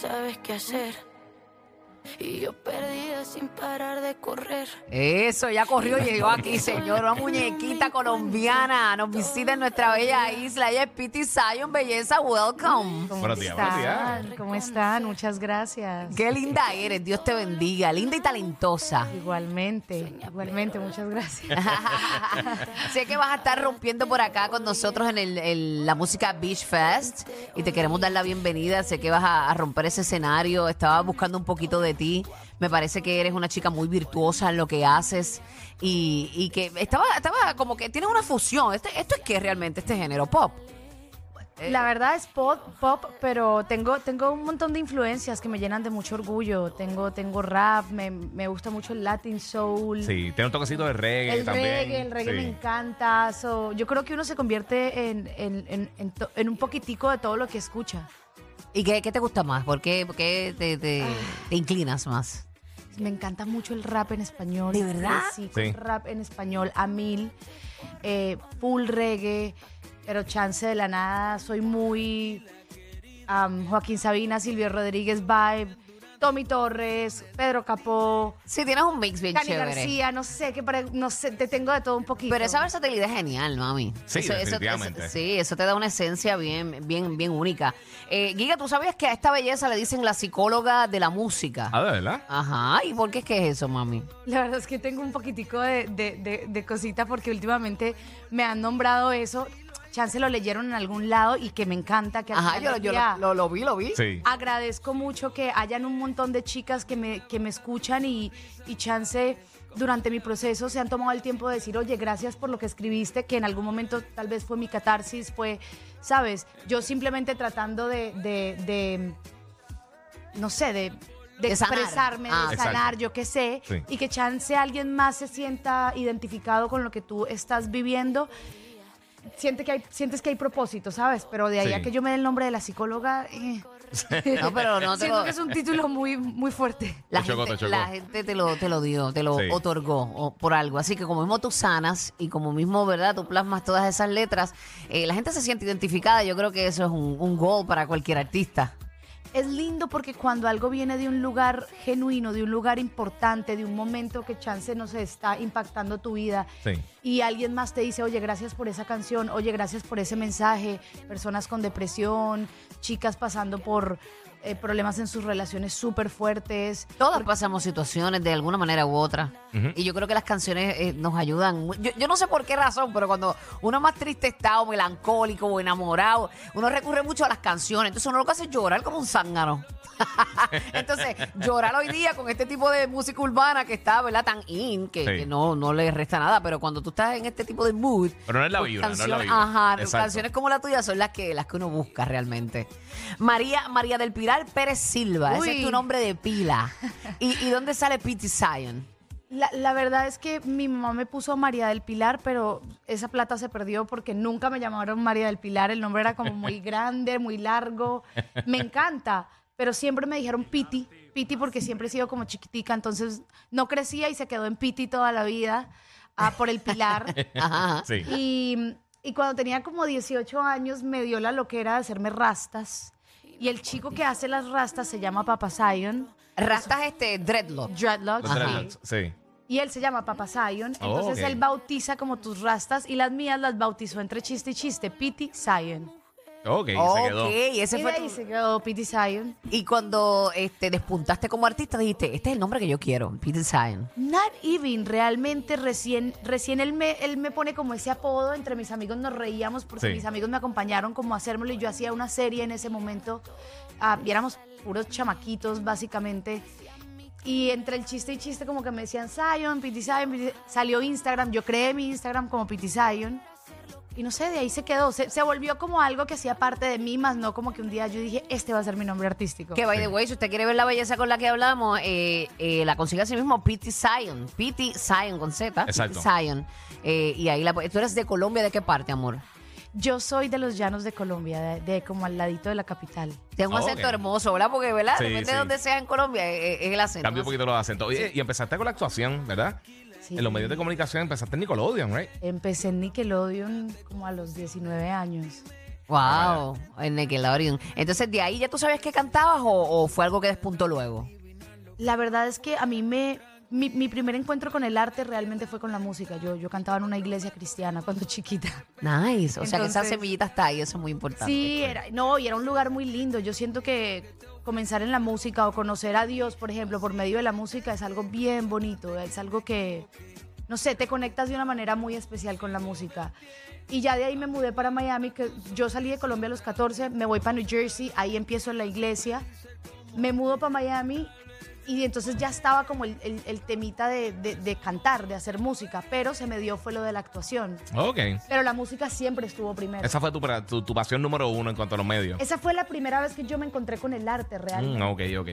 sabes qué hacer. Y yo perdida sin parar de correr. Eso, ya corrió y llegó aquí, señor. Una muñequita colombiana. Nos visita en nuestra bella isla. Ella es Piti Zion, belleza. Welcome. ¿Cómo Buenos días, buenos días. están? ¿Cómo están? Muchas gracias. Qué linda eres. Dios te bendiga. Linda y talentosa. Igualmente, igualmente, muchas gracias. sé que vas a estar rompiendo por acá con nosotros en el, el- la música Beach Fest y te queremos dar la bienvenida. Sé que vas a, a romper ese escenario. Estaba buscando un poquito de ti. Me parece que eres una chica muy virtuosa en lo que haces y, y que estaba, estaba como que tienes una fusión. Este- ¿Esto es qué realmente, este género? Pop. La verdad es pop, pop, pero tengo, tengo un montón de influencias que me llenan de mucho orgullo. Tengo, tengo rap, me, me gusta mucho el Latin Soul. Sí, tiene un toquecito de reggae El también. reggae, el reggae Sí. me encanta. so, yo creo que uno se convierte en, en- en- en to- en un poquitico de todo lo que escucha. ¿Y qué, qué te gusta más? ¿Por qué, por qué te, te- te inclinas más? Me encanta mucho el rap en español. ¿De verdad? Sí, Sí. rap en español a mil. eh, full reggae, pero chance de la nada. Soy muy am, Joaquín Sabina, Silvio Rodríguez Vibe, Tommy Torres, Pedro Capó, Sí, tienes un mix bien Cani chévere. García, no sé, qué pare- no sé, te tengo de todo un poquito. Pero esa versatilidad es genial, mami. Sí, definitivamente. sí, eso te da una esencia bien, bien, bien única. Eh, Giga, ¿tú sabías que a esta belleza le dicen la psicóloga de la música? Ah, ¿de verdad? Ajá, ¿y por qué es que es eso, mami? La verdad es que tengo un poquitico de, de, de, de cosita porque últimamente me han nombrado eso. Chance lo leyeron en algún lado y que me encanta. Que al Ajá, final yo, del yo día- lo, lo- lo vi, lo vi. Sí. agradezco mucho que hayan un montón de chicas que me, que me escuchan y, y chance durante mi proceso se han tomado el tiempo de decir, oye, gracias por lo que escribiste, que en algún momento tal vez fue mi catarsis, fue, sabes, yo simplemente tratando de, de- de, no sé, de, de De sanar. expresarme, Ah. de Exacto. sanar, yo qué sé, Sí. y que chance alguien más se sienta identificado con lo que tú estás viviendo. Siente que hay, sientes que hay propósito, ¿sabes? Pero de ahí Sí. a que yo me dé el nombre de la psicóloga... eh. No, pero no te Siento lo- que es un título muy, muy fuerte. La, Te chocó, gente, te chocó. la gente te lo, te lo dio, te lo Sí. otorgó o- por algo. Así que como mismo tú sanas y como mismo, ¿verdad? Tú plasmas todas esas letras, eh, la gente se siente identificada. Yo creo que eso es un, un goal para cualquier artista. Es lindo porque cuando algo viene de un lugar genuino, de un lugar importante, de un momento que chance no se está impactando tu vida Sí. y alguien más te dice, oye, gracias por esa canción, oye, gracias por ese mensaje, personas con depresión, chicas pasando por eh, problemas en sus relaciones súper fuertes. Todas pasamos situaciones de alguna manera u otra. Y yo creo que las canciones eh, nos ayudan. mu- Yo, yo no sé por qué razón, pero cuando uno más triste está o melancólico o enamorado, uno recurre mucho a las canciones. Entonces uno lo que hace es llorar como un zángano. Entonces, llorar hoy día con este tipo de música urbana que está, ¿verdad? Tan in, que, Sí. que no, no le resta nada. Pero cuando tú estás en este tipo de mood. Pero no es la pues, vibra, no es la canciones- vibra. Ajá, Exacto. canciones como la tuya son las que, las que uno busca realmente. María, María del Pilar Pérez Silva, ese es tu nombre de pila. ¿Y, y dónde sale Pity Zion? La, la verdad es que mi mamá me puso María del Pilar, pero esa plata se perdió porque nunca me llamaron María del Pilar. El nombre era como muy grande, muy largo. Me encanta, pero siempre me dijeron Piti, Piti porque siempre he sido como chiquitica, entonces no crecía y se quedó en Piti toda la vida ah, por el Pilar. Ajá. Sí. Y, y cuando tenía como 18 años me dio la loquera de hacerme rastas. Y el chico que hace las rastas se llama Papa Zion, Rastas este dreadlock. dreadlocks. Los dreadlocks, Sí. Y él se llama Papa Zion. Oh, Entonces ok. él bautiza como tus rastas y las mías las bautizó entre chiste y chiste, Pity Zion. Ok, se quedó. Ok, ese y fue ahí tu- se quedó Pity Zion. Y cuando este, despuntaste como artista, dijiste, este es el nombre que yo quiero, Pity Zion. Not even, realmente recién, recién él me, él me pone como ese apodo, entre mis amigos nos reíamos porque Sí. mis amigos me acompañaron como a hacérmelo y yo hacía una serie en ese momento ah, y éramos puros chamaquitos básicamente y entre el chiste y chiste como que me decían Zion, Pity Zion, Pity- salió Instagram, yo creé mi Instagram como Pity Zion y no sé, de ahí se quedó, se, se volvió como algo que hacía parte de mí, más no como que un día yo dije, este va a ser mi nombre artístico. Que, by the way, si usted quiere ver la belleza con la que hablamos, eh, eh, la consigue así mismo Pity Zion. Pity Zion con Z. Pity Exacto. Zion. Eh, y ahí la, tú eres de Colombia, ¿de qué parte, amor? Yo soy de los llanos de Colombia, de, de como al ladito de la capital. Tienes un Oh, acento hermoso, ¿verdad? Porque, ¿verdad? Sí, Depende sí. de donde sea en Colombia, es, es el acento. Cambia un poquito los acentos. Oye, y empezaste con la actuación, ¿verdad? Sí. En los medios de comunicación empezaste en Nickelodeon, ¿right? Empecé en Nickelodeon como a los 19 años. Wow, en Nickelodeon. Entonces, ¿de ahí ya tú sabías que cantabas o, o fue algo que despuntó luego? La verdad es que a mí me... Mi, mi primer encuentro con el arte realmente fue con la música. Yo, yo cantaba en una iglesia cristiana cuando chiquita. Nice. O sea, que esa Entonces- semillita está ahí, eso es muy importante. Sí, era, no, y era un lugar muy lindo. Yo siento que comenzar en la música o conocer a Dios, por ejemplo, por medio de la música es algo bien bonito, es algo que, no sé, te conectas de una manera muy especial con la música. Y ya de ahí me mudé para Miami, que yo salí de Colombia a los 14, me voy para New Jersey, ahí empiezo en la iglesia, me mudo para Miami y entonces ya estaba como el, el- el temita de, de- de cantar, de hacer música, pero se me dio fue lo de la actuación. Ok. Pero la música siempre estuvo primero. Esa fue tu, pra- tu, tu pasión número uno en cuanto a los medios. Esa fue la primera vez que yo me encontré con el arte realmente. Mm, ok, ok.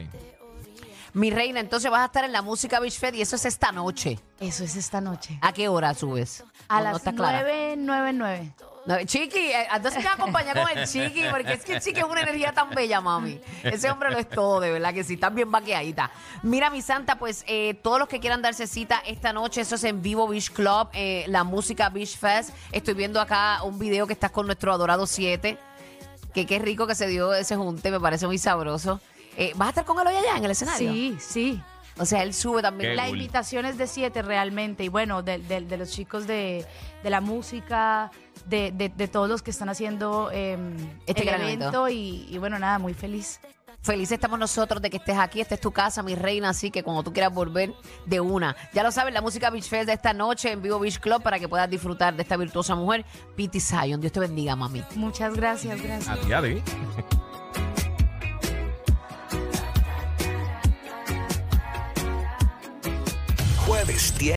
Mi reina, entonces vas a estar en la música Beach Fest y eso es esta noche. Eso es esta noche. ¿A qué hora subes? A No, las está clara. 9.99. No, Chiqui, eh, entonces me acompaña con el Chiqui, porque es que el Chiqui es una energía tan bella, mami. Ese hombre lo es todo, de verdad que sí, están bien vaqueadita. Mira, mi santa, pues eh, todos los que quieran darse cita esta noche, eso es en Vivo Beach Club, eh, la música Beach Fest. Estoy viendo acá un video que estás con nuestro adorado 7, que qué rico que se dio ese junte, me parece muy sabroso. Eh, ¿Vas a estar con él hoy allá en el escenario? Sí, sí. O sea, él sube también. Qué La cool. invitación es de siete realmente. Y bueno, de, de- de los chicos de, de la música, de, de- de todos los que están haciendo eh, Este el gran evento. evento. Y, y bueno, nada, muy feliz. Felices estamos nosotros de que estés aquí. Esta es tu casa, mi reina. Así que cuando tú quieras volver, de una. Ya lo sabes, la música Beach Fest de esta noche en Vivo Beach Club para que puedas disfrutar de esta virtuosa mujer, Pity Zion. Dios te bendiga, mami. Muchas gracias, gracias. A ti, a ti. 10